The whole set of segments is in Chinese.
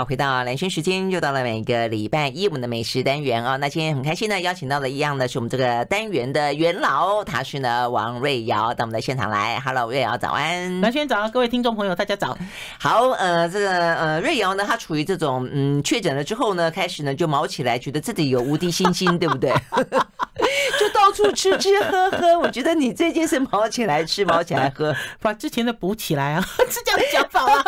好，回到蓝轩时间，又到了每个礼拜一我们的美食单元啊、哦。那今天很开心呢，邀请到的一样的是我们这个单元的元老，他是呢王瑞瑶到我们的现场来。Hello，瑞瑶早安。蓝轩早，各位听众朋友大家早。好，呃，这个呃瑞瑶呢，他处于这种嗯确诊了之后呢，开始呢就毛起来，觉得自己有无敌星星，对不对？就到处吃吃喝喝。我觉得你最近是毛起来吃，毛起来喝，把之前的补起来啊，是这样的想法吗？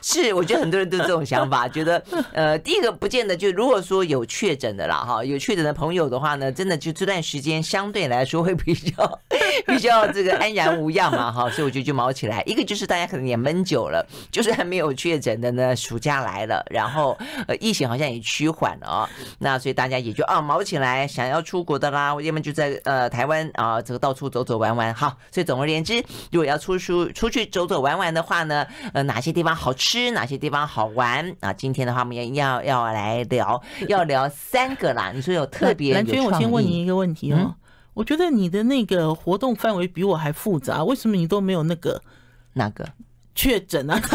是，我觉得很多人都有这种想法。啊觉得呃，第一个不见得就如果说有确诊的啦哈，有确诊的朋友的话呢，真的就这段时间相对来说会比较比较这个安然无恙嘛哈，所以我觉得就卯起来。一个就是大家可能也闷久了，就是还没有确诊的呢，暑假来了，然后呃疫情好像也趋缓了啊，那所以大家也就啊卯起来，想要出国的啦，要么就在呃台湾啊这个到处走走玩玩。好，所以总而言之，如果要出出出去走走玩玩的话呢，呃哪些地方好吃，哪些地方好玩啊？今天的话，我们要要要来聊，要聊三个啦。你说有特别，蓝娟，我先问你一个问题哦。嗯、我觉得你的那个活动范围比我还复杂，为什么你都没有那个哪个确诊啊？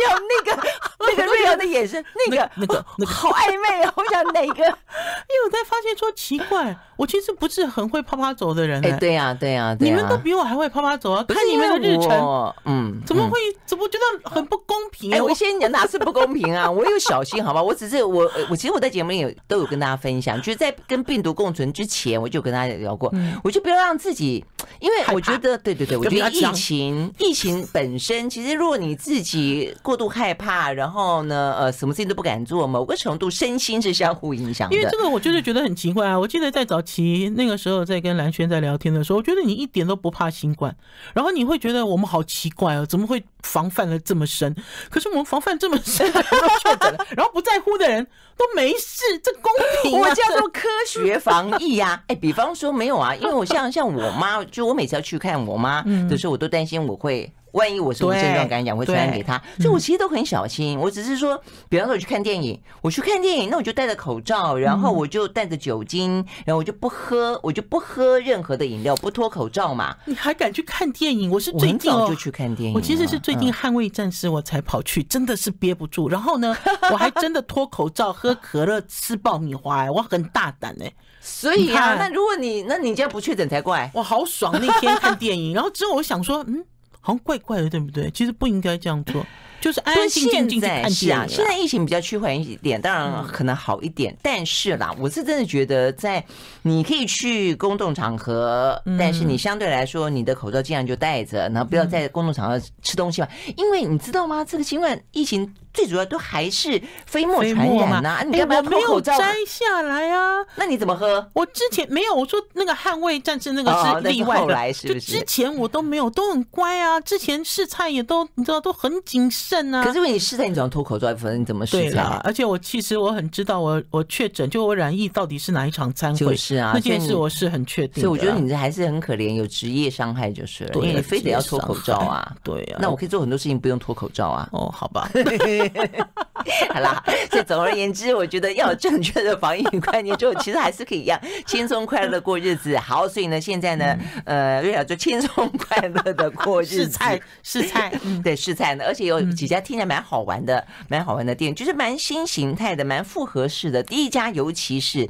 有那个那个瑞瑶的眼神，那个那个那个 好暧昧啊！我想哪个？因为我在发现说奇怪，我其实不是很会啪啪走的人。哎，对呀，对呀，你们都比我还会啪啪走啊！看你们的日程，嗯，怎么会？怎么觉得很不公平？哎，我先讲哪是不公平啊？我有小心，好吧？我只是我我其实我在节目里有都有跟大家分享，就是在跟病毒共存之前，我就跟大家聊过，我就不要让自己，因为我觉得，对对对，我觉得疫情疫情本身，其实如果你自己。过度害怕，然后呢，呃，什么事情都不敢做，某个程度身心是相互影响的。因为这个，我就是觉得很奇怪啊！我记得在早期那个时候，在跟蓝轩在聊天的时候，我觉得你一点都不怕新冠，然后你会觉得我们好奇怪哦，怎么会防范的这么深？可是我们防范这么深，确诊了，然后不在乎的人都没事，这公平？我叫做科学防疫呀、啊！哎，比方说没有啊，因为我像像我妈，就我每次要去看我妈的时候，我都担心我会。万一我什么症状感染会传染给他，所以我其实都很小心。我只是说，比方说我去看电影，我去看电影，那我就戴着口罩，然后我就带着酒精，然后我就不喝，我就不喝任何的饮料，不脱口罩嘛。你还敢去看电影？我是最近就去看电影。我其实是最近《捍卫战士》我才跑去，真的是憋不住。然后呢，我还真的脱口罩喝可乐吃爆米花，我很大胆哎。所以啊，那如果你那你这样不确诊才怪。我好爽那天看电影，然后之后我想说，嗯。好像怪怪的，对不对？其实不应该这样做，就是安安静静去看电影。现在疫情比较趋缓一点，当然可能好一点。但是啦，我是真的觉得，在你可以去公众场合，但是你相对来说，你的口罩尽量就戴着，然后不要在公众场合吃东西嘛。因为你知道吗？这个新冠疫情。最主要都还是飞沫传染呐，你干嘛脱口罩？摘下来啊？那你怎么喝？我之前没有，我说那个捍卫战士那个是例外的，就之前我都没有，都很乖啊。之前试菜也都你知道都很谨慎啊。可是因为你试菜，你总要脱口罩，否则你怎么试菜？而且我其实我很知道我我确诊，就我染疫到底是哪一场餐会？是啊，那件事我是很确定。所以我觉得你这还是很可怜，有职业伤害就是了，因为你非得要脱口罩啊。对啊，那我可以做很多事情不用脱口罩啊。哦，好吧。好啦，所以总而言之，我觉得要有正确的防疫观念，就其实还是可以一样轻松快乐的过日子。好，所以呢，现在呢，呃，瑞雅就轻松快乐的过日子。试菜，试菜，对，试菜呢，而且有几家听起来蛮好玩的，蛮好玩的店，就是蛮新形态的，蛮复合式的。第一家，尤其是。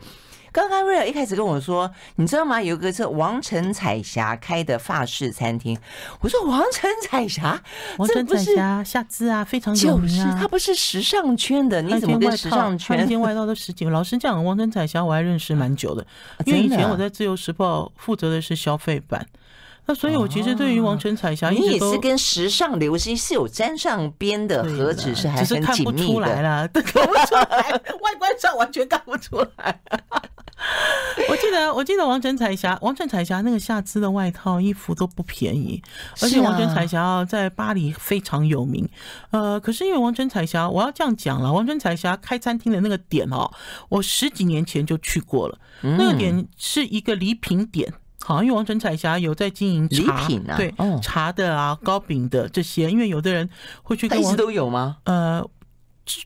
刚刚瑞尔一开始跟我说，你知道吗？有一个是王晨彩霞开的法式餐厅。我说王晨彩霞，王陈彩霞夏姿啊，非常有名啊。他不是时尚圈的，你怎么跟时尚圈？一件外套都十几万。老实讲，王晨彩霞我还认识蛮久的，因为以前我在自由时报负责的是消费版。那所以，我其实对于王晨彩霞，你也是跟时尚流行是有沾上边的，何止是还很紧密的？看不出来了，看不出来，外观上完全看不出来。我记得，我记得王晨彩霞，王晨彩霞那个夏姿的外套衣服都不便宜，而且王晨彩霞在巴黎非常有名。呃，可是因为王晨彩霞，我要这样讲了，王晨彩霞开餐厅的那个点哦，我十几年前就去过了，那个点是一个礼品点。好，因为王晨彩霞有在经营茶，礼品啊，对，茶的啊，糕饼的这些，因为有的人会去跟王，一直都有吗？呃。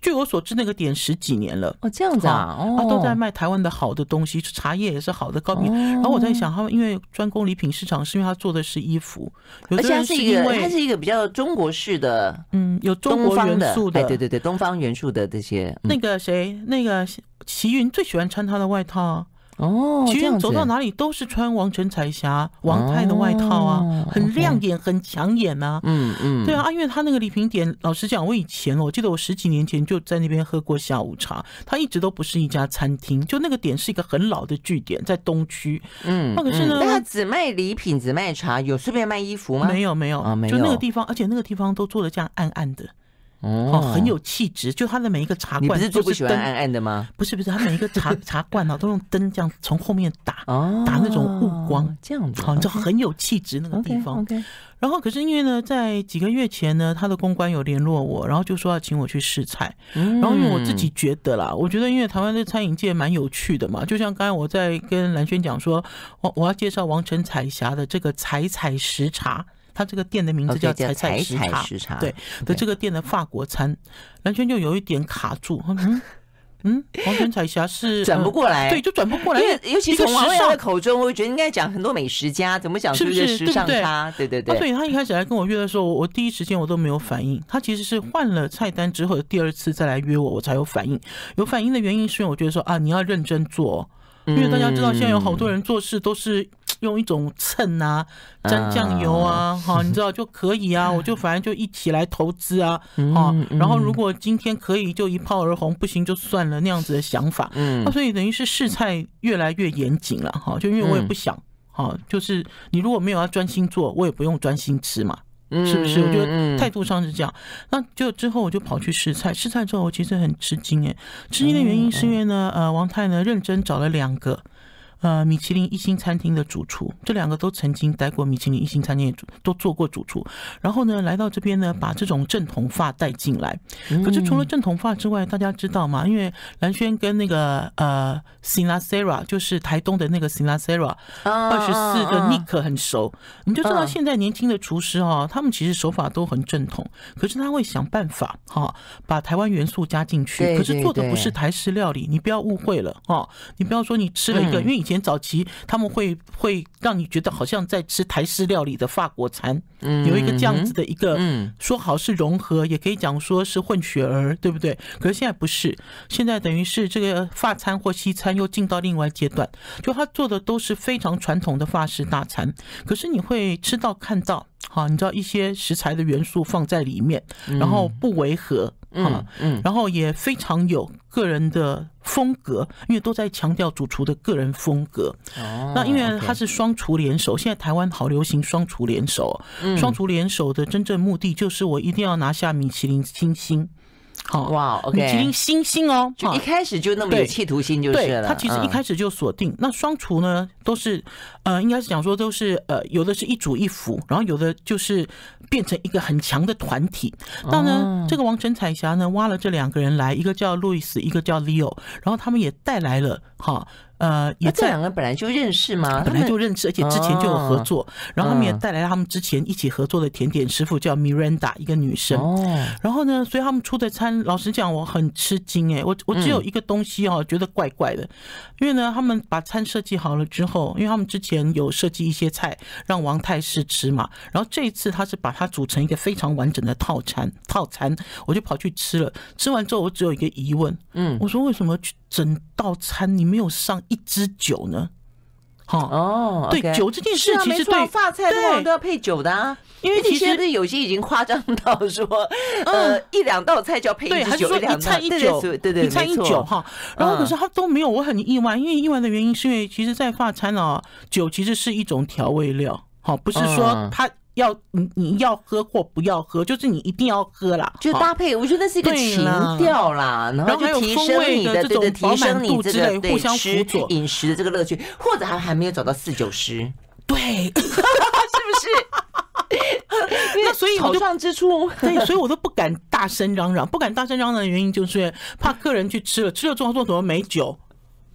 据我所知，那个点十几年了。哦，这样子啊，哦、啊，都在卖台湾的好的东西，茶叶也是好的糕饼。哦、然后我在想，他们因为专攻礼品市场，是因为他做的是衣服，有的人是因为而且它是一个，它是一个比较中国式的，嗯，有中国元素的，的，对对对，东方元素的这些。嗯、那个谁，那个齐云最喜欢穿他的外套。哦，其实走到哪里都是穿王城彩霞、王太的外套啊，哦、很亮眼、很抢眼啊。嗯嗯，对啊，因为他那个礼品点，老实讲，我以前我记得我十几年前就在那边喝过下午茶。他一直都不是一家餐厅，就那个点是一个很老的据点，在东区。嗯，那可是呢，他只卖礼品，只卖茶，有顺便卖衣服吗？没有没有啊，没有。就那个地方，而且那个地方都做的这样暗暗的。哦，很有气质，就他的每一个茶罐，你不是最不喜欢暗暗的吗？不是不是，他每一个茶茶罐呢，都用灯这样从后面打，打那种雾光，这样子，好，就很有气质那个地方。然后，可是因为呢，在几个月前呢，他的公关有联络我，然后就说要请我去试菜。然后因为我自己觉得啦，我觉得因为台湾的餐饮界蛮有趣的嘛，就像刚才我在跟蓝轩讲说，我我要介绍王城彩霞的这个彩彩食茶。他这个店的名字叫彩彩食茶，对的，这个店的法国餐，兰萱就有一点卡住，嗯？嗯，王城彩霞是 转不过来，对，就转不过来，因为尤其从王太的口中，我觉得应该讲很多美食家怎么讲是不是？时尚差，对？对对。所以他一开始来跟我约的时候，我第一时间我都没有反应，他其实是换了菜单之后的第二次再来约我，我才有反应。有反应的原因是因为我觉得说啊，你要认真做，因为大家知道现在有好多人做事都是。用一种秤啊，沾酱油啊，哈，你知道就可以啊，我就反正就一起来投资啊，哈，然后如果今天可以就一炮而红，不行就算了那样子的想法，嗯，所以等于是试菜越来越严谨了，哈，就因为我也不想，哈，就是你如果没有要专心做，我也不用专心吃嘛，是不是？我觉得态度上是这样，那就之后我就跑去试菜，试菜之后我其实很吃惊哎，吃惊的原因是因为呢，呃，王太呢认真找了两个。呃，米其林一星餐厅的主厨，这两个都曾经待过米其林一星餐厅的主，都做过主厨。然后呢，来到这边呢，把这种正统发带进来。可是除了正统发之外，大家知道吗？因为蓝轩跟那个呃，Sinasera 就是台东的那个 Sinasera 二十四的 Nick 很熟，你就知道现在年轻的厨师哦，他们其实手法都很正统，可是他会想办法哈，把台湾元素加进去。可是做的不是台式料理，你不要误会了哦，你不要说你吃了一个，因为以前。早期他们会会让你觉得好像在吃台式料理的法国餐，有一个这样子的一个，说好是融合，也可以讲说是混血儿，对不对？可是现在不是，现在等于是这个法餐或西餐又进到另外阶段，就他做的都是非常传统的法式大餐，可是你会吃到看到，好，你知道一些食材的元素放在里面，然后不违和。嗯嗯，然后也非常有个人的风格，因为都在强调主厨的个人风格。哦，那因为他是双厨联手，现在台湾好流行双厨联手。双厨联手的真正目的就是我一定要拿下米其林星星。好哇，OK，米其林星星哦，就一开始就那么有企图心就是了。他其实一开始就锁定那双厨呢，都是呃，应该是讲说都是呃，有的是一主一辅，然后有的就是变成一个很强的团体。那呢，这个王晨彩霞呢，挖了这两个人来，一个叫路易斯，一个叫 Leo，然后他们也带来了哈。呃，也这两个本来就认识吗？本来就认识，而且之前就有合作。然后他们也带来了他们之前一起合作的甜点师傅，叫 Miranda，一个女生。哦。然后呢，所以他们出的餐，老实讲，我很吃惊哎。我我只有一个东西哦，觉得怪怪的。因为呢，他们把餐设计好了之后，因为他们之前有设计一些菜让王太师吃嘛。然后这一次他是把它组成一个非常完整的套餐套餐，我就跑去吃了。吃完之后，我只有一个疑问，嗯，我说为什么去？整道餐你没有上一支酒呢？好哦，对酒这件事其实对发菜通常都要配酒的啊，因为其实有些已经夸张到说，呃，一两道菜就要配一支酒，一菜一酒，对对对，一菜一酒哈。然后可是他都没有，我很意外，因为意外的原因是因为其实，在法餐啊，酒其实是一种调味料，好，不是说它。要你你要喝或不要喝，就是你一定要喝啦，就搭配，我觉得是一个情调啦，然后就提升你的这种提升你这个互相辅佐饮食的这个乐趣，或者还还没有找到四九师，对，是不是？那所以草创之初，对，所以我都不敢大声嚷嚷，不敢大声嚷嚷的原因就是怕客人去吃了，吃了之后做什么美酒，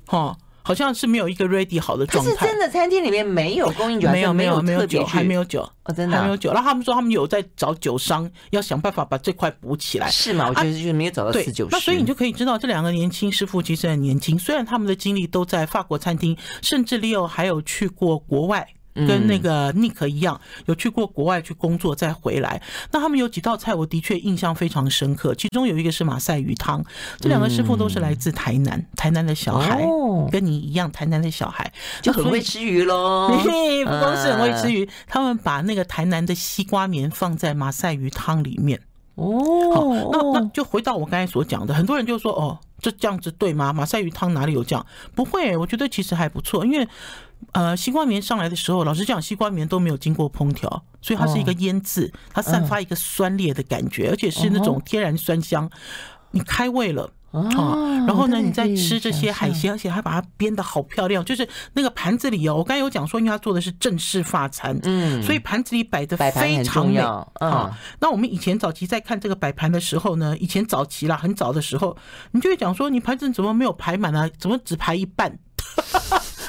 哈。好像是没有一个 ready 好的状态。是真的，餐厅里面没有供应酒，没有没有没有酒，还没有酒哦，真的还没有酒。然后他们说他们有在找酒商，要想办法把这块补起来。是吗？我觉得就是没有找到四九师。那所以你就可以知道，这两个年轻师傅其实很年轻，虽然他们的经历都在法国餐厅，甚至 Leo 还有去过国外。跟那个 Nick 一样，有去过国外去工作再回来。那他们有几道菜，我的确印象非常深刻。其中有一个是马赛鱼汤，这两个师傅都是来自台南，台南的小孩，跟你一样，台南的小孩就很会吃鱼喽。不光是很会吃鱼，他们把那个台南的西瓜棉放在马赛鱼汤里面。哦，好，那那就回到我刚才所讲的，很多人就说哦，这这样子对吗？马赛鱼汤哪里有这样？不会，我觉得其实还不错，因为。呃，西瓜棉上来的时候，老实讲，西瓜棉都没有经过烹调，所以它是一个腌制，它散发一个酸裂的感觉，而且是那种天然酸香。你开胃了啊，然后呢，你再吃这些海鲜，而且还把它编得好漂亮，就是那个盘子里哦，我刚才有讲说，因为它做的是正式法餐，嗯，所以盘子里摆得非常美啊。那我们以前早期在看这个摆盘的时候呢，以前早期啦，很早的时候，你就会讲说，你盘子怎么没有排满啊？怎么只排一半？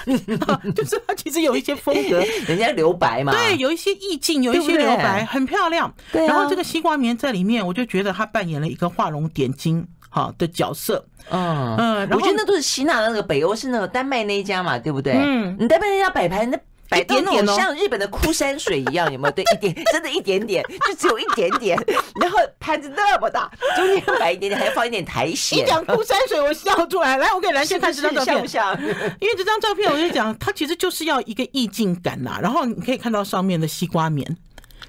就是他其实有一些风格，人家留白嘛，对，有一些意境，有一些留白，很漂亮。对，然后这个西瓜棉在里面，我就觉得他扮演了一个画龙点睛好的角色。嗯嗯，我觉得那都是吸纳的那个北欧，是那个丹麦那一家嘛，对不对？嗯，你丹麦那家摆盘那。摆点点像日本的枯山水一样，有没有？对，一点，真的一点点，就只有一点点。然后盘子那么大，中间摆一点点，还要放一点苔藓。你讲枯山水，我笑出来。来，我给蓝轩看这张照片，像不像？因为这张照片，我就讲，它其实就是要一个意境感呐。然后你可以看到上面的西瓜棉，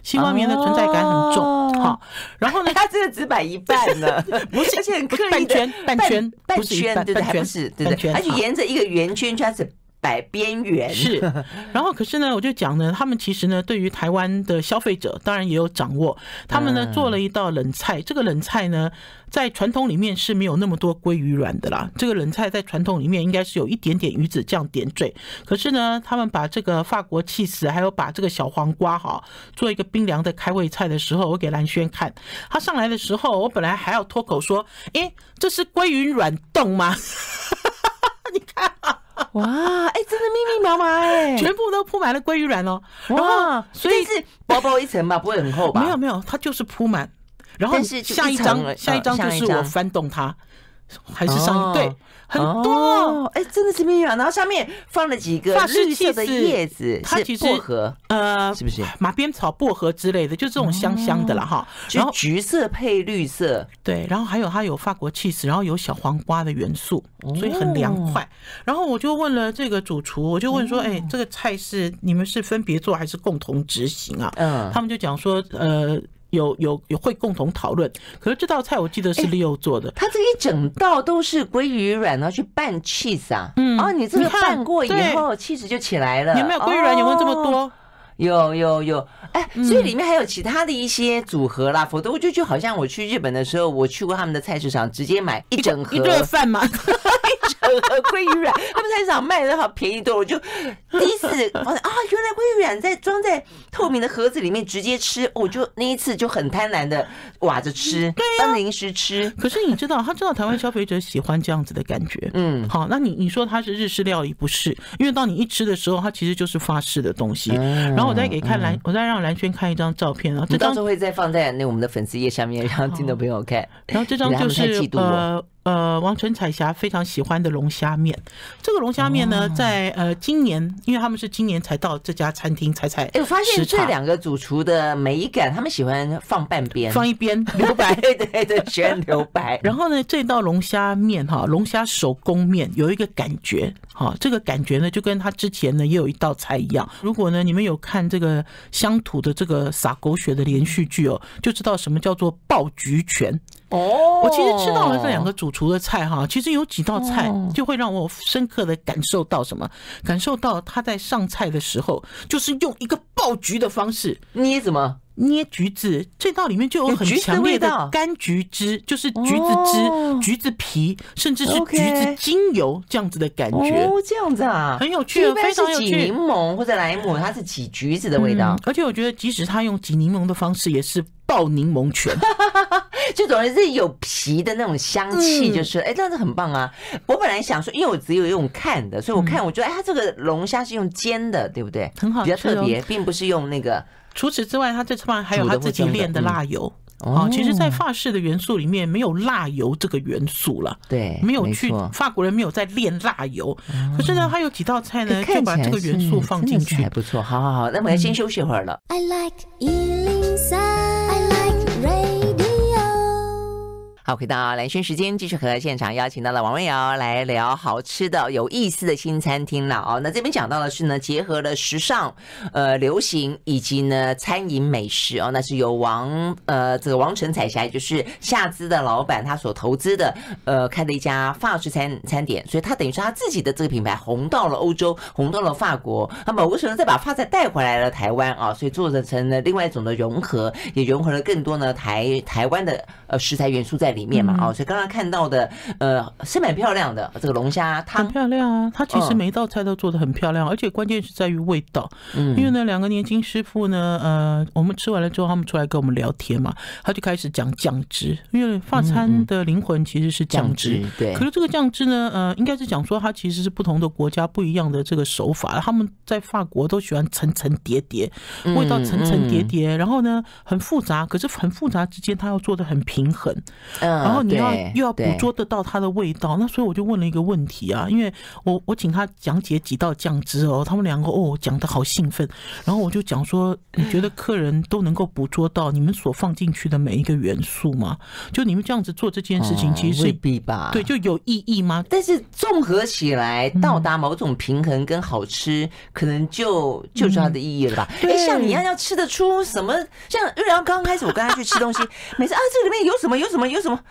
西瓜棉的存在感很重。好，然后呢，它真的只摆一半呢，不是，而且很刻意的半圈，半圈，半圈，对对，还不是，对对，而且沿着一个圆圈圈子。摆边缘是，然后可是呢，我就讲呢，他们其实呢，对于台湾的消费者，当然也有掌握。他们呢做了一道冷菜，这个冷菜呢，在传统里面是没有那么多鲑鱼卵的啦。这个冷菜在传统里面应该是有一点点鱼子酱点缀。可是呢，他们把这个法国气死，还有把这个小黄瓜哈，做一个冰凉的开胃菜的时候，我给蓝轩看，他上来的时候，我本来还要脱口说，诶，这是鲑鱼软冻吗？你看啊。哇，哎、欸，真的密密麻麻哎，全部都铺满了鲑鱼卵哦。然后，所以是薄薄一层吧，不会很厚吧？没有没有，它就是铺满。然后下一张，下一张就是我翻动它，还是上一对。很多哎，真的是蜜啊！然后上面放了几个绿色的叶子，它其实薄荷呃，是不是马鞭草、薄荷之类的，就这种香香的了哈。然后橘色配绿色，对，然后还有它有法国起司，然后有小黄瓜的元素，所以很凉快。然后我就问了这个主厨，我就问说，哎，这个菜是你们是分别做还是共同执行啊？嗯，他们就讲说，呃。有有有会共同讨论，可是这道菜我记得是 Leo 做的，他这一整道都是鲑鱼卵，然后去拌 cheese 啊，嗯，哦你这个拌过以后，cheese 就起来了。有没有鲑鱼卵？有没有这么多？有有有，哎，所以里面还有其他的一些组合啦，否则我就就好像我去日本的时候，我去过他们的菜市场，直接买一整盒一顿饭嘛。一整盒，鲑鱼卵，他们菜市场卖的好便宜多，我就第一次发现啊，原来鲑鱼卵在装在透明的盒子里面直接吃，我就那一次就很贪婪的挖着吃，当零食吃。可是你知道，他知道台湾消费者喜欢这样子的感觉，嗯，好，那你你说它是日式料理不是？因为当你一吃的时候，它其实就是法式的东西。然后我再给看蓝，我再让蓝轩看一张照片啊，这到时候会再放在那我们的粉丝页下面，让听众朋友看。然后这张就是呃。呃，王晨彩霞非常喜欢的龙虾面，这个龙虾面呢，在呃今年，因为他们是今年才到这家餐厅才才，哎，我发现这两个主厨的美感，他们喜欢放半边，放一边留白，对对对，喜欢留白。然后呢，这道龙虾面哈，龙虾手工面有一个感觉，哈，这个感觉呢，就跟他之前呢也有一道菜一样。如果呢你们有看这个乡土的这个撒狗血的连续剧哦，就知道什么叫做爆菊拳。哦，我其实吃到了这两个主厨的菜哈，其实有几道菜就会让我深刻的感受到什么？感受到他在上菜的时候，就是用一个爆菊的方式。捏什么？捏橘子，这道里面就有很强烈的柑橘汁，就是橘子汁、橘子皮，甚至是橘子精油这样子的感觉。哦，这样子啊，很有趣，非常有趣。挤柠檬或者莱姆，它是挤橘子的味道。而且我觉得，即使他用挤柠檬的方式，也是爆柠檬泉，就总之是有皮的那种香气，就是哎，这样子很棒啊！我本来想说，因为我只有用看的，所以我看我觉得，哎，它这个龙虾是用煎的，对不对？很好，比较特别，并不是用那个。除此之外，他这次旁还有他自己炼的辣油哦。其实，在法式的元素里面，没有辣油这个元素了。对，没有去法国人没有在炼辣油。可是呢，他有几道菜呢，就把这个元素放进去，还不错。好好好，那我们先休息会儿了。I like 好，回到蓝轩时间，继续和现场邀请到了王文瑶来聊好吃的、有意思的新餐厅了哦。那这边讲到的是呢，结合了时尚、呃流行以及呢餐饮美食哦。那是由王呃这个王陈彩霞，也就是夏姿的老板，他所投资的呃开的一家法式餐餐点，所以他等于说他自己的这个品牌红到了欧洲，红到了法国。那么为什么再把法菜带回来了台湾啊？所以做成了另外一种的融合，也融合了更多呢台台湾的呃食材元素在。里面嘛，哦，所以刚刚看到的，呃，是蛮漂亮的这个龙虾汤，很漂亮啊。它其实每一道菜都做的很漂亮，而且关键是在于味道。嗯，因为呢，两个年轻师傅呢，呃，我们吃完了之后，他们出来跟我们聊天嘛，他就开始讲酱汁，因为法餐的灵魂其实是酱汁。对。可是这个酱汁呢，呃，应该是讲说它其实是不同的国家不一样的这个手法。他们在法国都喜欢层层叠叠，味道层层叠叠，然后呢很复杂，可是很复杂之间，它要做的很平衡。然后你要又要捕捉得到它的味道，那所以我就问了一个问题啊，因为我我请他讲解几道酱汁哦，他们两个哦讲的好兴奋，然后我就讲说，你觉得客人都能够捕捉到你们所放进去的每一个元素吗？就你们这样子做这件事情，其实是未必吧？对，就有意义吗？但是综合起来到达某种平衡跟好吃，可能就就是它的意义了吧？哎，像你一样要吃得出什么？像瑞阳刚开始我跟他去吃东西，每次啊这里面有什么有什么有什么。么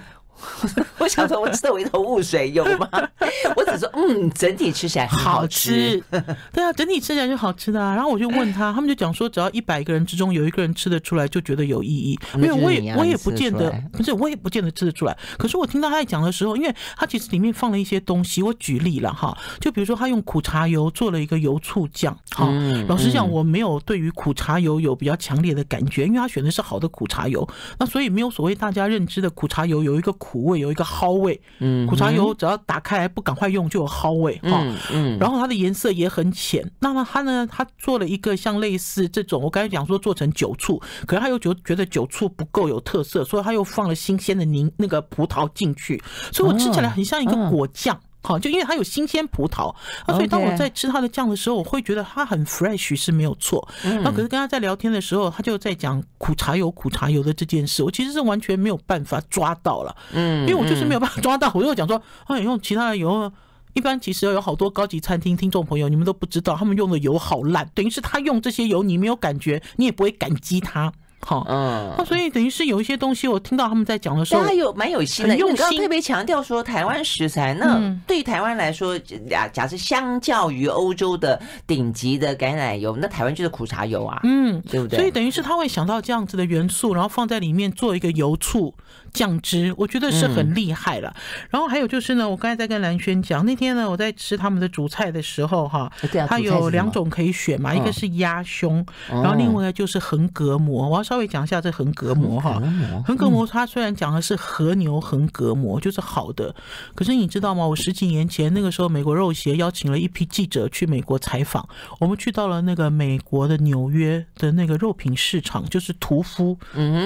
我想说，我吃的我一头雾水，有吗？我只说，嗯，整体吃起来好吃。对啊，整体吃起来就好吃的啊。然后我就问他，他们就讲说，只要一百个人之中有一个人吃得出来，就觉得有意义。因为我也我也不见得，不是我也不见得吃得出来。可是我听到他在讲的时候，因为他其实里面放了一些东西。我举例了哈，就比如说他用苦茶油做了一个油醋酱。哈，老实讲，我没有对于苦茶油有比较强烈的感觉，因为他选的是好的苦茶油，那所以没有所谓大家认知的苦茶油有一个苦。苦味有一个蒿味，嗯，苦茶油只要打开来不赶快用就有蒿味哈，嗯，然后它的颜色也很浅。那么它呢，它做了一个像类似这种，我刚才讲说做成酒醋，可是他又觉觉得酒醋不够有特色，所以他又放了新鲜的柠那个葡萄进去，所以我吃起来很像一个果酱。好，就因为它有新鲜葡萄啊，所以当我在吃它的酱的时候，我会觉得它很 fresh 是没有错。那可是跟他在聊天的时候，他就在讲苦茶油、苦茶油的这件事，我其实是完全没有办法抓到了。嗯，因为我就是没有办法抓到。我就讲说，哎，用其他的油，一般其实有好多高级餐厅听众朋友，你们都不知道，他们用的油好烂，等于是他用这些油，你没有感觉，你也不会感激他。好，嗯，那所以等于是有一些东西，我听到他们在讲的时候，他有蛮有心的，因为刚刚特别强调说台湾食材。那对于台湾来说，假假设相较于欧洲的顶级的橄榄油，那台湾就是苦茶油啊，嗯，对不对？所以等于是他会想到这样子的元素，然后放在里面做一个油醋酱汁，我觉得是很厉害了。然后还有就是呢，我刚才在跟蓝轩讲，那天呢我在吃他们的主菜的时候，哈，它有两种可以选嘛，一个是鸭胸，然后另外一个就是横膈膜，我要。稍微讲一下这横膈膜哈，横膈膜它虽然讲的是和牛横膈膜，就是好的，可是你知道吗？我十几年前那个时候，美国肉协邀请了一批记者去美国采访，我们去到了那个美国的纽约的那个肉品市场，就是屠夫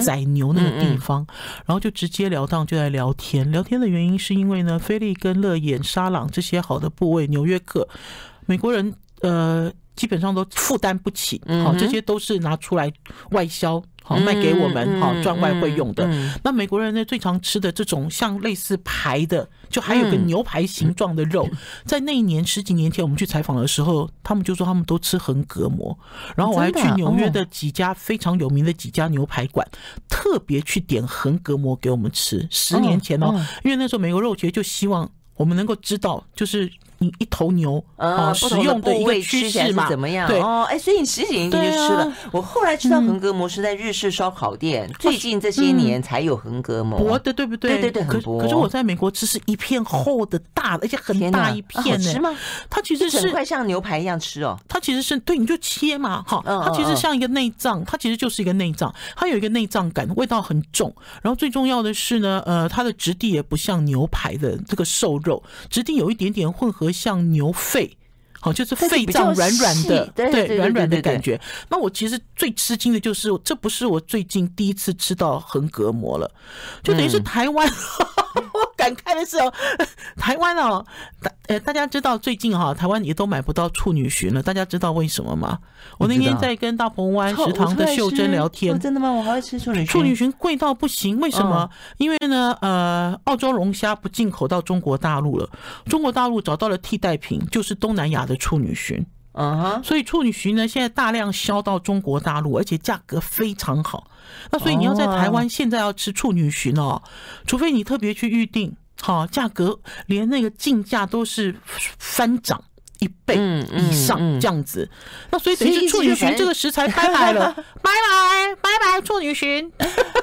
宰牛那个地方，然后就直截了当就在聊天。聊天的原因是因为呢，菲利跟乐眼、沙朗这些好的部位，纽约客美国人呃基本上都负担不起，好，这些都是拿出来外销。好卖给我们，好赚外汇用的。那美国人呢，最常吃的这种像类似排的，就还有个牛排形状的肉，在那一年十几年前我们去采访的时候，他们就说他们都吃横膈膜。然后我还去纽约的几家非常有名的几家牛排馆，特别去点横膈膜给我们吃。十年前哦，因为那时候美国肉协就希望。我们能够知道，就是你一头牛啊，使用的一个趋势嘛，怎么样？对哦，哎，所以你十几年前就吃了。我后来知道横膈膜是在日式烧烤店，最近这些年才有横膈膜，薄的对不对？对对对，很薄。可是我在美国吃是一片厚的大的，而且很大一片呢。吃吗？它其实是整块像牛排一样吃哦。它其实是对，你就切嘛，哈，它其实像一个内脏，它其实就是一个内脏，它有一个内脏感，味道很重。然后最重要的是呢，呃，它的质地也不像牛排的这个瘦肉，质地有一点点混合，像牛肺。好，就是肺脏软软的，对软软的感觉。那我其实最吃惊的就是，这不是我最近第一次吃到横膈膜了，就等于是台湾。我感慨的是哦，台湾哦，大呃，大家知道最近哈，台湾也都买不到处女裙了。大家知道为什么吗？我那天在跟大鹏湾食堂的秀珍聊天，真的吗？我还会吃处女蟳。处女裙贵到不行，为什么？因为呢，呃，澳洲龙虾不进口到中国大陆了，中国大陆找到了替代品，就是东南亚的处女裙。嗯哼，所以处女裙呢，现在大量销到中国大陆，而且价格非常好。那所以你要在台湾现在要吃处女裙哦，除非你特别去预定，好，价格连那个进价都是翻涨一倍以上这样子。那所以等于是处女蟳这个食材拜拜了，拜拜拜拜处女蟳。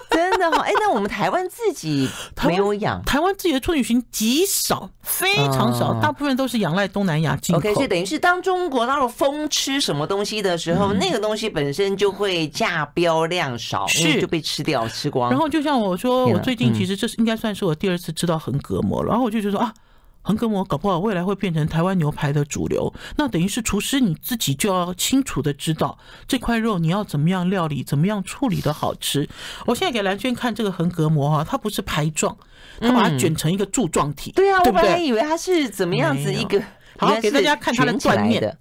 真的哈，哎，那我们台湾自己没有养，台湾自己的处女蟳极少，非常少，大部分都是仰赖东南亚进口。OK，所以等于是当中国到了疯吃什么东西的时候，那个东西本身就会价标量少，是就被吃掉吃光。然后就像我说，我最近其实这是应该算是我第二次知道横膈膜了，然后我就觉得说啊。横膈膜搞不好未来会变成台湾牛排的主流，那等于是厨师你自己就要清楚的知道这块肉你要怎么样料理，怎么样处理的好吃。我现在给蓝娟看这个横膈膜哈，它不是排状，它把它卷成一个柱状体。对啊，我本来以为它是怎么样子一个，好给大家看它的断面。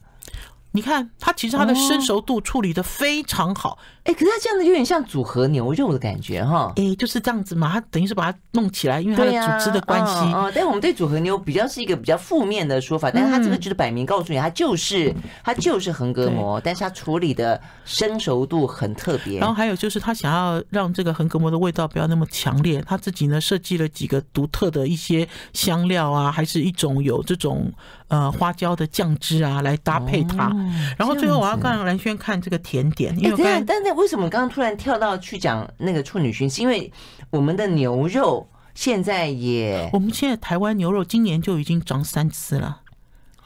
你看，它其实它的生熟度处理的非常好。哎，可是它这样子有点像组合牛肉的感觉哈。哎，就是这样子嘛，它等于是把它弄起来，因为它的组织的关系。啊，但我们对组合牛比较是一个比较负面的说法，但是它这个就是摆明告诉你，它就是它就是横膈膜，但是它处理的生熟度很特别。然后还有就是，他想要让这个横膈膜的味道不要那么强烈，他自己呢设计了几个独特的一些香料啊，还是一种有这种呃花椒的酱汁啊来搭配它。然后最后我要让蓝轩看这个甜点，因为但但是为什么刚刚突然跳到去讲那个处女蟳？是因为我们的牛肉现在也，我们现在台湾牛肉今年就已经涨三次了，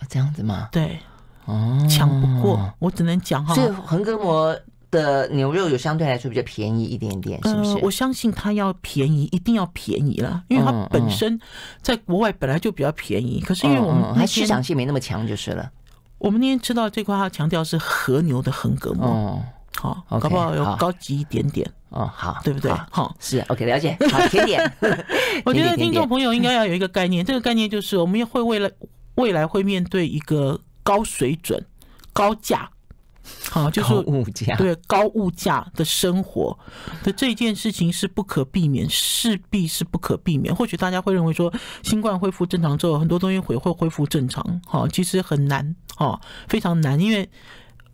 这样子吗？对，哦，抢不过，我只能讲哈。所以横膈膜的牛肉有相对来说比较便宜一点点，是不是？我相信它要便宜，一定要便宜了，因为它本身在国外本来就比较便宜。可是因为我们它市场性没那么强，就是了。我们那天吃到这块，它强调是和牛的横膈膜，哦，好，搞不好有高级一点点，哦，好，对不对？好，是 OK，了解。好，甜点，我觉得听众朋友应该要有一个概念，这个概念就是我们会为了未来会面对一个高水准、高价。好，就是物价对高物价的生活的这件事情是不可避免，势必是不可避免。或许大家会认为说，新冠恢复正常之后，很多东西会会恢复正常。好，其实很难，哈，非常难，因为。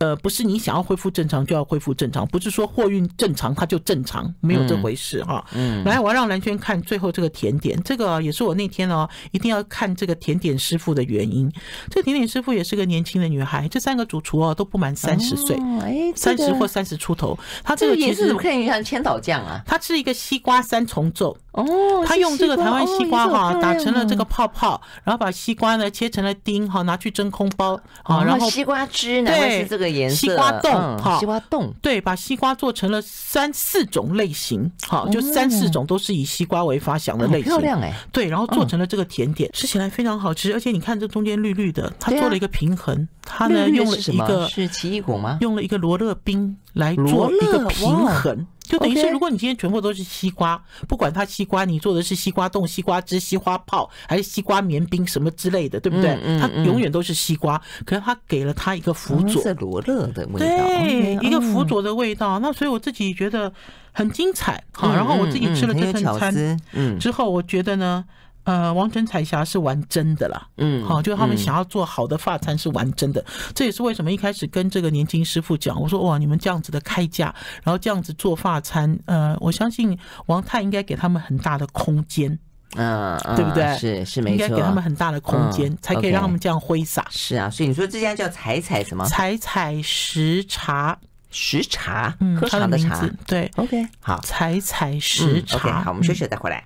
呃，不是你想要恢复正常就要恢复正常，不是说货运正常它就正常，没有这回事哈。嗯，来，我要让蓝轩看最后这个甜点，这个也是我那天哦一定要看这个甜点师傅的原因。这个甜点师傅也是个年轻的女孩，这三个主厨哦都不满三十岁，哎，三十或三十出头。他这个其实看一下千岛酱啊，它是一个西瓜三重奏。哦，他用这个台湾西瓜哈打成了这个泡泡，然后把西瓜呢切成了丁哈，拿去真空包好，然后西瓜汁呢是这个颜色，西瓜冻哈，西瓜冻对，把西瓜做成了三四种类型，好，就三四种都是以西瓜为发祥的类型，漂亮哎，对，然后做成了这个甜点，吃起来非常好吃，而且你看这中间绿绿的，它做了一个平衡，它呢用了一个是奇异果吗？用了一个罗勒冰来做一个平衡。就等于是，如果你今天全部都是西瓜，不管它西瓜，你做的是西瓜冻、西瓜汁、西瓜泡，还是西瓜棉冰什么之类的，对不对？它永远都是西瓜，可是它给了它一个辅佐，罗勒的味道，对，一个辅佐的味道。那所以我自己觉得很精彩。好，然后我自己吃了这份餐，嗯，之后我觉得呢。呃，王神彩霞是玩真的啦，嗯，好，就是他们想要做好的发餐是玩真的，嗯、这也是为什么一开始跟这个年轻师傅讲，我说哇，你们这样子的开价，然后这样子做发餐，呃，我相信王太应该给他们很大的空间。嗯，对不对？是是没错，应该给他们很大的空间，才可以让他们这样挥洒。是啊，所以你说这家叫采采什么？采采时茶，时茶，嗯，喝茶的茶，对，OK，好，采采时茶，好，我们休息再回来。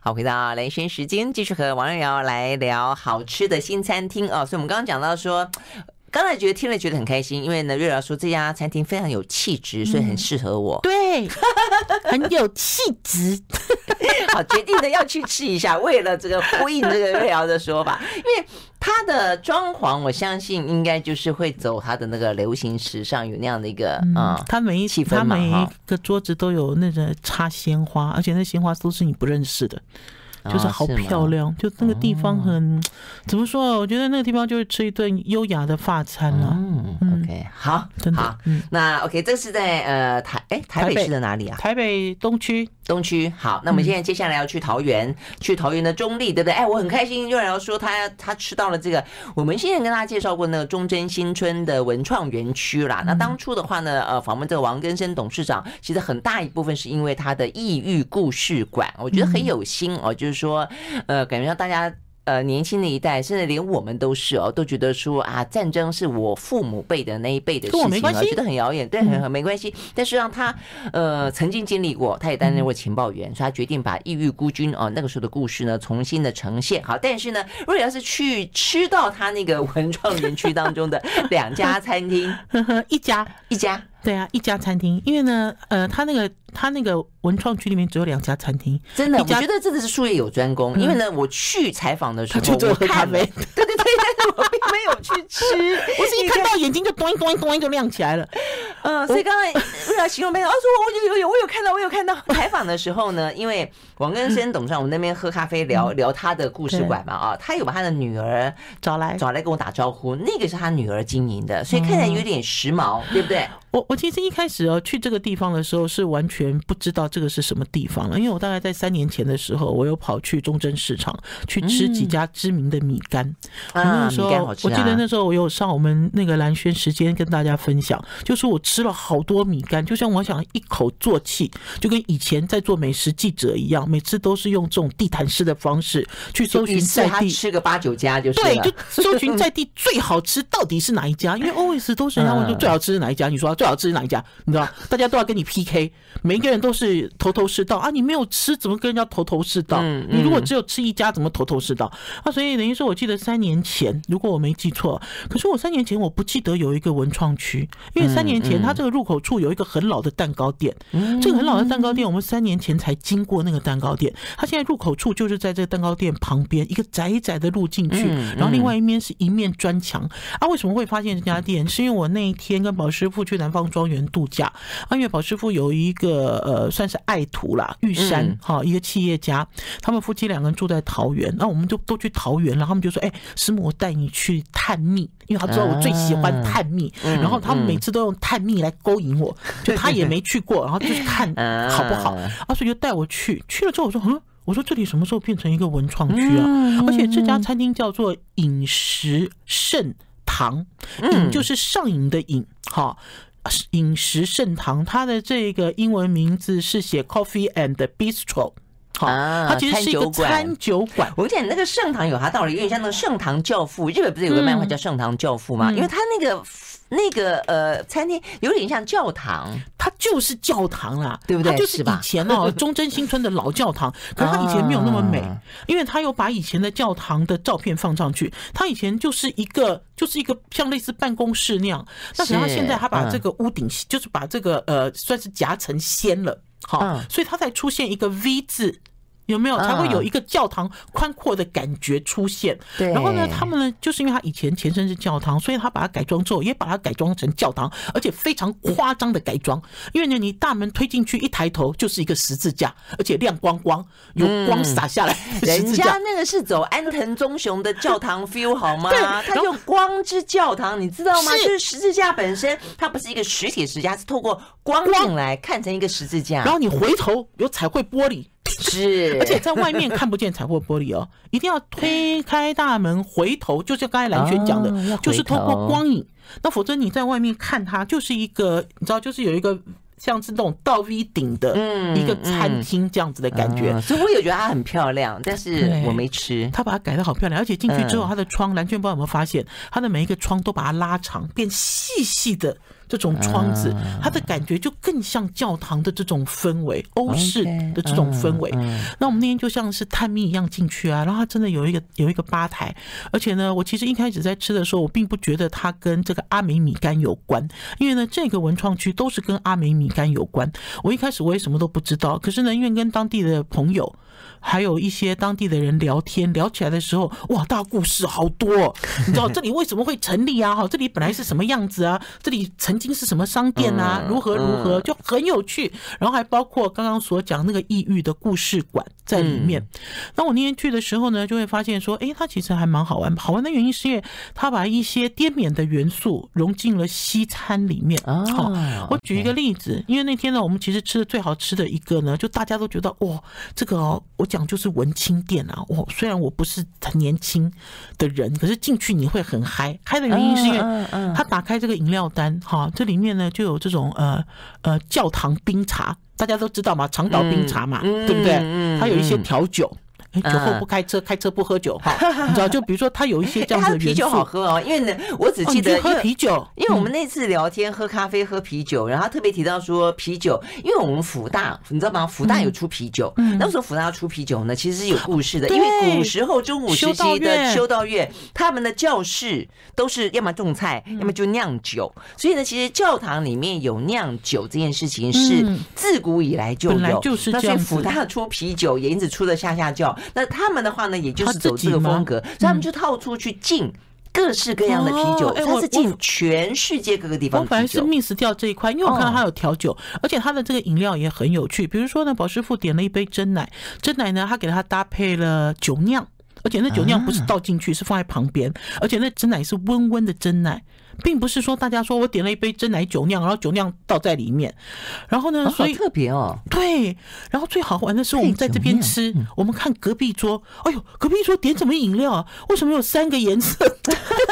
好，回到雷声时间，继续和王瑶瑶来聊好吃的新餐厅哦。所以，我们刚刚讲到说，刚才觉得听了觉得很开心，因为呢，瑞瑶说这家餐厅非常有气质，所以很适合我。对，很有气质。好，决定的要去吃一下，为了这个呼应这个瑞瑶的说法，因为。它的装潢，我相信应该就是会走它的那个流行时尚，有那样的一个嗯，它每一气氛嘛，它每一个桌子都有那个插鲜花，而且那鲜花都是你不认识的。就是好漂亮，就那个地方很、哦、怎么说？我觉得那个地方就是吃一顿优雅的法餐了。嗯，OK，好，真的好。嗯，那 OK，这是在呃台哎台北市的哪里啊？台北东区，东区。好，那我们现在接下来要去桃园，嗯、去桃园的中立，对不对？哎，我很开心，又要说他他吃到了这个，我们现在跟大家介绍过那个中贞新村的文创园区啦。那当初的话呢，呃，访问这个王根生董事长，其实很大一部分是因为他的异域故事馆，我觉得很有心哦，就是。说，呃，感觉到大家。呃，年轻的一代，甚至连我们都是哦，都觉得说啊，战争是我父母辈的那一辈的事情，我觉得很遥远，对，很很没关系。但是让他呃曾经经历过，他也担任过情报员，所以他决定把异域孤军哦那个时候的故事呢重新的呈现。好，但是呢，如果要是去吃到他那个文创园区当中的两家餐厅，一家一家，对啊，一家餐厅，因为呢，呃，他那个他那个文创区里面只有两家餐厅，真的，我觉得真的是术业有专攻，因为呢，我去采访。他就做咖啡，对 对对，但是我并没有去吃，我是一看到眼睛就咚一咚一咚一就亮起来了。嗯，所以刚才为了形容没有，他说我有有有，我有看到，我有看到。采访的时候呢，因为王根生董事长，我们那边喝咖啡聊聊他的故事馆嘛啊，他有把他的女儿找来找来跟我打招呼，那个是他女儿经营的，所以看起来有点时髦，对不对？我我其实一开始哦去这个地方的时候是完全不知道这个是什么地方了，因为我大概在三年前的时候，我有跑去中正市场去吃几家知名的米干。那个时候我记得那时候我有上我们那个蓝轩时间跟大家分享，就是我吃了好多米干，就像我想一口做气，就跟以前在做美食记者一样，每次都是用这种地毯式的方式去搜寻在地吃个八九家就是对，就搜寻在地最好吃到底是哪一家，因为 always 都是人家问说最好吃是哪一家，你说。最好吃是哪一家？你知道，大家都要跟你 PK，每一个人都是头头是道啊！你没有吃，怎么跟人家头头是道？你如果只有吃一家，怎么头头是道？啊，所以等于说，我记得三年前，如果我没记错，可是我三年前我不记得有一个文创区，因为三年前它这个入口处有一个很老的蛋糕店，这个很老的蛋糕店，我们三年前才经过那个蛋糕店，它现在入口处就是在这个蛋糕店旁边一个窄窄的路进去，然后另外一面是一面砖墙啊。为什么会发现这家店？是因为我那一天跟宝师傅去南。方庄园度假，安岳宝师傅有一个呃，算是爱徒啦，玉山哈，一个企业家，他们夫妻两个人住在桃园，那我们就都去桃园，然后他们就说，哎，师母，我带你去探秘，因为他知道我最喜欢探秘，然后他们每次都用探秘来勾引我，就他也没去过，然后就是看好不好，啊，所以就带我去，去了之后我说，嗯，我说这里什么时候变成一个文创区啊？而且这家餐厅叫做饮食盛堂，瘾就是上瘾的瘾，哈。饮食盛堂，它的这个英文名字是写 Coffee and Bistro，好，它其实是一个餐酒馆。我讲，那个盛堂有它道理，有点像那个盛唐教父。日本不是有个漫画叫《盛唐教父》吗？因为它那个。那个呃，餐厅有点像教堂，它就是教堂啦，对不对？它就是以前哦，中正新村的老教堂，可是它以前没有那么美，因为它有把以前的教堂的照片放上去。它以前就是一个，就是一个像类似办公室那样。那可是它现在它把这个屋顶，就是把这个呃，算是夹层掀了，好，所以它才出现一个 V 字。有没有才会有一个教堂宽阔的感觉出现？对。然后呢，他们呢，就是因为他以前前身是教堂，所以他把它改装之后，也把它改装成教堂，而且非常夸张的改装。因为呢，你大门推进去，一抬头就是一个十字架，而且亮光光，有光洒下来。人家那个是走安藤忠雄的教堂 feel 好吗？对。他用光之教堂，你知道吗？就是十字架本身，它不是一个实体十字架，是透过光进来看成一个十字架。然后你回头有彩绘玻璃。是，而且在外面看不见彩绘玻璃哦，一定要推开大门回头，就是刚才蓝轩讲的，就是透过光影，那否则你在外面看它就是一个，你知道，就是有一个像是那种倒 V 顶的一个餐厅这样子的感觉。所以我也觉得它很漂亮，但是我没吃。它把它改的好漂亮，而且进去之后，它的窗，蓝娟不知道有没有发现，它的每一个窗都把它拉长，变细细的。这种窗子，它的感觉就更像教堂的这种氛围，欧式的这种氛围。那我们那天就像是探秘一样进去啊，然后它真的有一个有一个吧台，而且呢，我其实一开始在吃的时候，我并不觉得它跟这个阿美米干有关，因为呢，这个文创区都是跟阿美米干有关。我一开始我也什么都不知道，可是呢，因为跟当地的朋友。还有一些当地的人聊天，聊起来的时候，哇，大故事好多。你知道这里为什么会成立啊？哈，这里本来是什么样子啊？这里曾经是什么商店啊？如何如何，就很有趣。然后还包括刚刚所讲那个异域的故事馆在里面。那我那天去的时候呢，就会发现说，哎，它其实还蛮好玩。好玩的原因是因为它把一些滇缅的元素融进了西餐里面。好，我举一个例子，因为那天呢，我们其实吃的最好吃的一个呢，就大家都觉得哇，这个哦。我讲就是文青店啊，我虽然我不是很年轻的人，可是进去你会很嗨。嗨的原因是因为他打开这个饮料单，哈，这里面呢就有这种呃呃教堂冰茶，大家都知道嘛，长岛冰茶嘛，对不对？它有一些调酒。酒后不开车，开车不喝酒，哈，你知道？就比如说，他有一些这样的 元素。啤酒好喝哦，因为呢，我只记得喝啤酒，因为我们那次聊天喝咖啡喝啤酒，然后他特别提到说啤酒，因为我们辅大，你知道吗？辅大有出啤酒，嗯那时候辅大出啤酒呢，其实是有故事的，因为古时候中古时期的修道院，他们的教室都是要么种菜，要么就酿酒，所以呢，其实教堂里面有酿酒这件事情是自古以来就有，那所以辅大出啤酒也因此出了下下教。那他们的话呢，也就是走这个风格，所以他们就套出去进各式各样的啤酒，它是进全世界各个地方。我本来是 miss 掉这一块，因为我看到它有调酒，而且它的这个饮料也很有趣。比如说呢，宝师傅点了一杯真奶，真奶呢，他给他搭配了酒酿，而且那酒酿不是倒进去，是放在旁边，而且那真奶是温温的真奶。并不是说大家说我点了一杯真奶酒酿，然后酒酿倒在里面，然后呢，所以特别哦，对，然后最好玩的是我们在这边吃，我们看隔壁桌，哎呦，隔壁桌点什么饮料啊？为什么有三个颜色？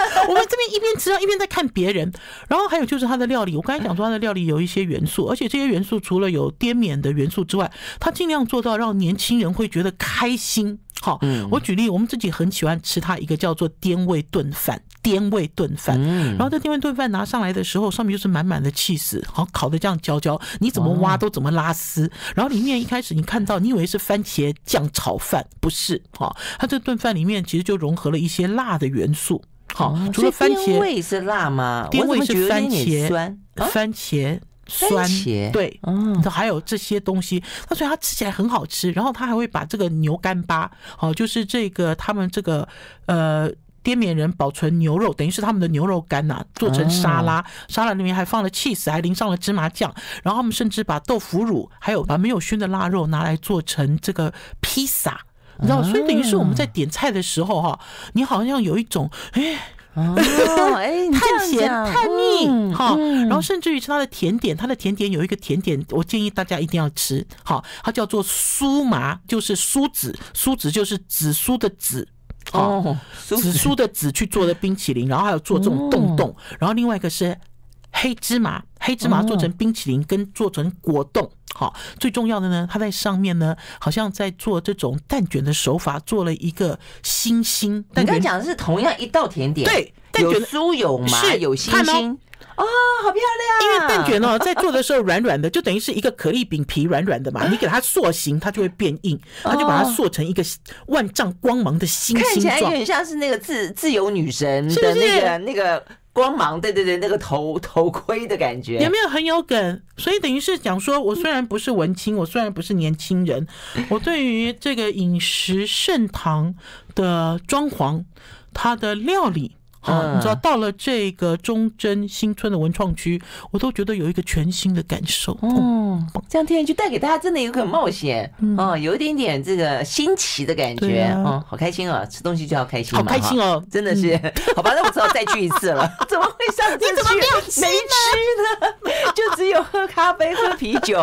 我们这边一边吃啊，一边在看别人。然后还有就是它的料理，我刚才讲说它的料理有一些元素，而且这些元素除了有滇缅的元素之外，它尽量做到让年轻人会觉得开心。好，我举例，我们自己很喜欢吃它一个叫做滇味炖饭，滇味炖饭。然后这滇味炖饭拿上来的时候，上面就是满满的气势，好烤的这样焦焦，你怎么挖都怎么拉丝。然后里面一开始你看到，你以为是番茄酱炒饭，不是？好，它这炖饭里面其实就融合了一些辣的元素。好，除了番茄味是辣吗？滇味是番茄酸，番茄。酸茄对，嗯，还有这些东西，那所以它吃起来很好吃。然后他还会把这个牛干巴，好，就是这个他们这个呃滇缅人保存牛肉，等于是他们的牛肉干呐，做成沙拉，沙拉里面还放了 cheese，，还淋上了芝麻酱。然后他们甚至把豆腐乳，还有把没有熏的腊肉拿来做成这个披萨，你知道？所以等于是我们在点菜的时候哈，你好像有一种哎。哦，哎，探险探秘，好，然后甚至于是它的甜点，它的甜点有一个甜点，我建议大家一定要吃，好，它叫做酥麻，就是酥子，酥子就是紫苏的紫，哦，紫苏的紫去做的冰淇淋，然后还有做这种冻冻，然后另外一个是黑芝麻，黑芝麻做成冰淇淋跟做成果冻。好，最重要的呢，它在上面呢，好像在做这种蛋卷的手法，做了一个星星。你刚才讲的是同样一道甜点，对，有酥有麻有星星，哦，好漂亮。因为蛋卷哦，在做的时候软软的，就等于是一个可丽饼皮软软的嘛，你给它塑形，它就会变硬，它就把它塑成一个万丈光芒的星星，看起来有点像是那个自自由女神的那个那个。光芒，对对对，那个头头盔的感觉，有没有很有梗？所以等于是讲说，我虽然不是文青，我虽然不是年轻人，我对于这个饮食盛唐的装潢，它的料理。好，你知道到了这个忠贞新村的文创区，我都觉得有一个全新的感受。嗯，这样听就带给大家真的有个冒险，哦，有一点点这个新奇的感觉，嗯，好开心哦，吃东西就要开心，好开心哦，真的是。好吧，那我只好再去一次了。怎么会上次去没吃呢？就只有喝咖啡、喝啤酒。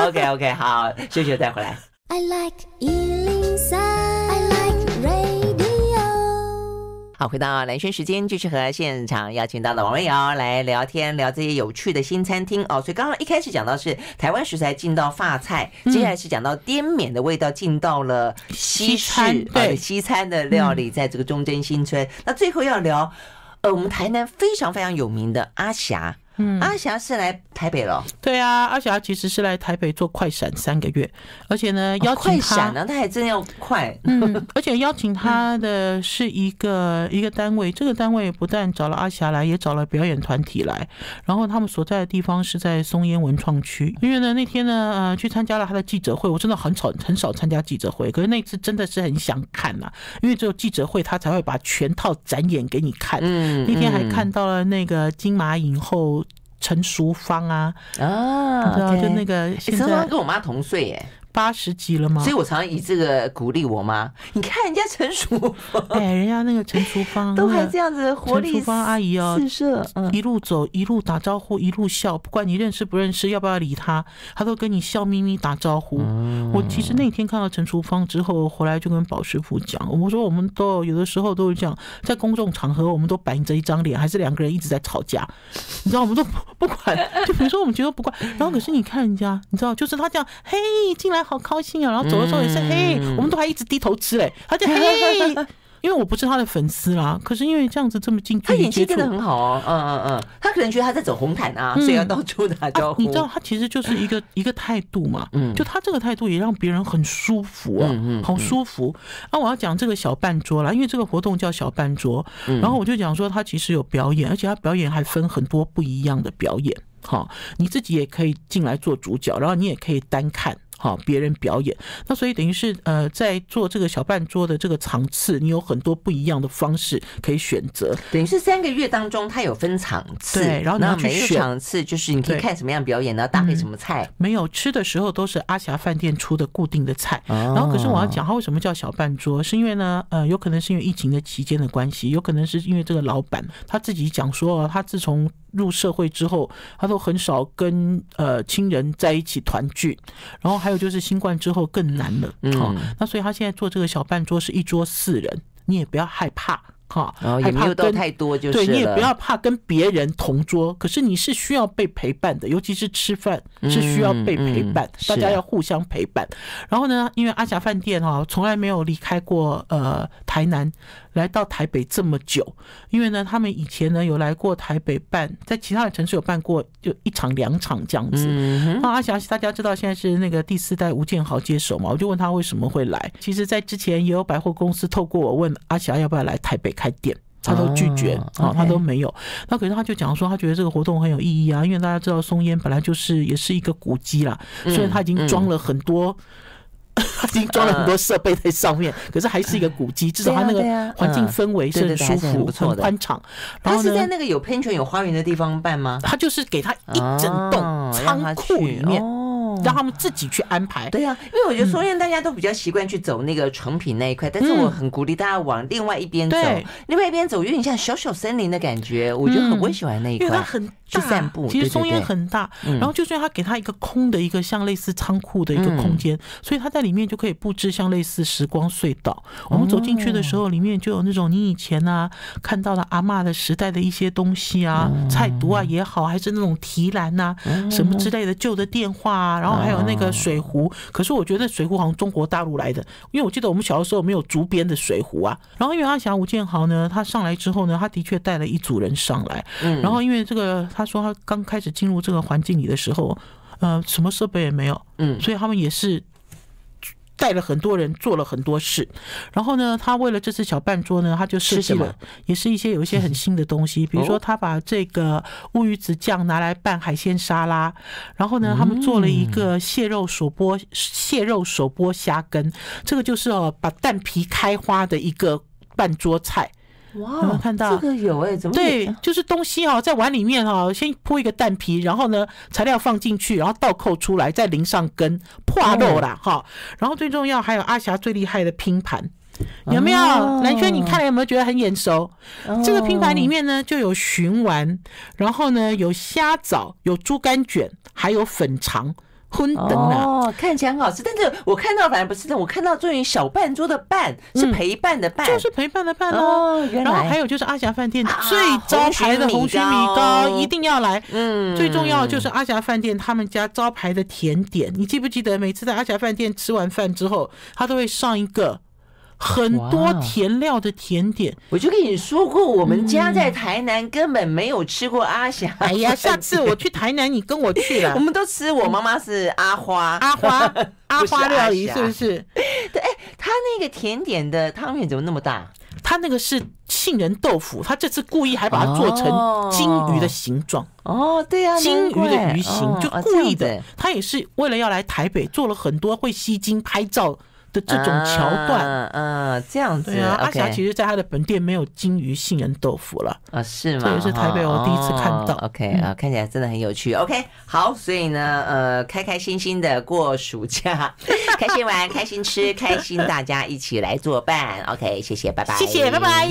OK OK，好，休息再回来。I like 好，回到蓝轩时间，继续和现场邀请到的王文瑶来聊天，聊这些有趣的新餐厅哦。所以刚刚一开始讲到是台湾食材进到法菜，接下来是讲到滇缅的味道进到了西式，西对西餐的料理，在这个中正新村。那最后要聊，呃，我们台南非常非常有名的阿霞。嗯，阿霞是来台北了。对啊，阿霞其实是来台北做快闪三个月，而且呢，邀请他，快闪呢，他还真要快。嗯，而且邀请他的是一个一个单位，这个单位不但找了阿霞来，也找了表演团体来。然后他们所在的地方是在松烟文创区。因为呢，那天呢，呃，去参加了他的记者会。我真的很少很少参加记者会，可是那次真的是很想看呐，因为只有记者会他才会把全套展演给你看。嗯，那天还看到了那个金马影后。陈淑芳啊，啊，就那个，陈淑芳跟我妈同岁耶。八十几了吗？所以我常常以这个鼓励我妈。你看人家陈淑芳，哎，人家那个陈淑芳 都还这样子活力。陈淑芳阿姨哦，一路走一路打招呼，一路笑，不管你认识不认识，要不要理她，她都跟你笑眯眯打招呼。我其实那天看到陈淑芳之后，回来就跟宝师傅讲，我说我们都有的时候都是这样，在公众场合我们都板着一张脸，还是两个人一直在吵架，你知道我们都不管。就比如说我们觉得不管，然后可是你看人家，你知道，就是他这样，嘿，进来。好高兴啊！然后走的时候也是、嗯、嘿，我们都还一直低头吃嘞。他就嘿，因为我不是他的粉丝啦。可是因为这样子这么近距离，他演技真的很好哦。嗯嗯嗯，他可能觉得他在走红毯啊，所以要到处打招呼。你知道，他其实就是一个 一个态度嘛。嗯，就他这个态度也让别人很舒服啊，好舒服。那我要讲这个小半桌啦，因为这个活动叫小半桌。然后我就讲说，他其实有表演，而且他表演还分很多不一样的表演。好，你自己也可以进来做主角，然后你也可以单看。好，别人表演，那所以等于是呃，在做这个小半桌的这个场次，你有很多不一样的方式可以选择。等于是三个月当中，它有分场次，对，然后你每个场次就是你可以看什么样表演然后？搭配什么菜？没有吃的时候都是阿霞饭店出的固定的菜。然后可是我要讲，它为什么叫小半桌？是因为呢，呃，有可能是因为疫情的期间的关系，有可能是因为这个老板他自己讲说，他自从入社会之后，他都很少跟呃亲人在一起团聚，然后还有就是新冠之后更难了，好，那所以他现在做这个小半桌是一桌四人，你也不要害怕。哈，也没有到太多，就是对，你也不要怕跟别人同桌，可是你是需要被陪伴的，尤其是吃饭是需要被陪伴，大家要互相陪伴。然后呢，因为阿霞饭店哈从来没有离开过呃台南，来到台北这么久，因为呢他们以前呢有来过台北办，在其他的城市有办过就一场两场这样子。那阿霞大家知道现在是那个第四代吴建豪接手嘛，我就问他为什么会来。其实，在之前也有百货公司透过我问阿霞要不要来台北开店，他都拒绝啊，他都没有。那可是他就讲说，他觉得这个活动很有意义啊，因为大家知道松烟本来就是也是一个古迹啦，虽然他已经装了很多，他 已经装了很多设备在上面，可是还是一个古迹，至少它那个环境氛围是很舒服、很宽敞。他是在那个有喷泉、有花园的地方办吗？他就是给他一整栋仓库里面。让他们自己去安排。对呀，因为我觉得松烟大家都比较习惯去走那个成品那一块，但是我很鼓励大家往另外一边走，另外一边走有点像小小森林的感觉，我觉得很我喜欢那一块，因为它很大，去散步。其实松烟很大，然后就算他给他一个空的一个像类似仓库的一个空间，所以他在里面就可以布置像类似时光隧道。我们走进去的时候，里面就有那种你以前啊看到的阿嬷的时代的一些东西啊，菜毒啊也好，还是那种提篮啊什么之类的旧的电话啊。然后还有那个水壶，可是我觉得水壶好像中国大陆来的，因为我记得我们小的时候没有竹编的水壶啊。然后因为阿霞吴建豪呢，他上来之后呢，他的确带了一组人上来。然后因为这个，他说他刚开始进入这个环境里的时候，呃，什么设备也没有，嗯，所以他们也是。带了很多人做了很多事，然后呢，他为了这次小半桌呢，他就设计了，也是一些有一些很新的东西，比如说他把这个乌鱼子酱拿来拌海鲜沙拉，然后呢，他们做了一个蟹肉手剥蟹肉手剥虾羹，这个就是哦，把蛋皮开花的一个半桌菜。哇，有没有看到这个有哎、欸，怎么对？就是东西哈，在碗里面哈，先铺一个蛋皮，然后呢，材料放进去，然后倒扣出来，再淋上根破肉啦哈。然后最重要还有阿霞最厉害的拼盘，有没有？兰萱，你看了有没有觉得很眼熟？这个拼盘里面呢，就有鲟丸，然后呢有虾枣，有猪肝卷，还有粉肠。荤等了。哦，看起来很好吃，但是我看到反而不是的，我看到终于小半桌的半是陪伴的伴，就是陪伴的伴哦。然后还有就是阿霞饭店最招牌的红曲米糕一定要来。嗯，最重要就是阿霞饭店他们家招牌的甜点，你记不记得每次在阿霞饭店吃完饭之后，他都会上一个。很多甜料的甜点，我就跟你说过，我们家在台南根本没有吃过阿霞。哎呀，下次我去台南，你跟我去了。我们都吃，我妈妈是阿花，阿花，阿花料理是不是？对，哎，他那个甜点的汤圆怎么那么大？他那个是杏仁豆腐，他这次故意还把它做成金鱼的形状。哦，对呀，金鱼的鱼形就故意的。他也是为了要来台北，做了很多会吸睛拍照的这种桥段，嗯，这样子。对啊，阿霞其实在他的本店没有金鱼杏仁豆腐了啊，是吗？这也是台北我第一次看到。OK 啊，看起来真的很有趣。OK，好，所以呢，呃，开开心心的过暑假，开心玩，开心吃，开心大家一起来作伴。OK，谢谢，拜拜。谢谢，拜拜。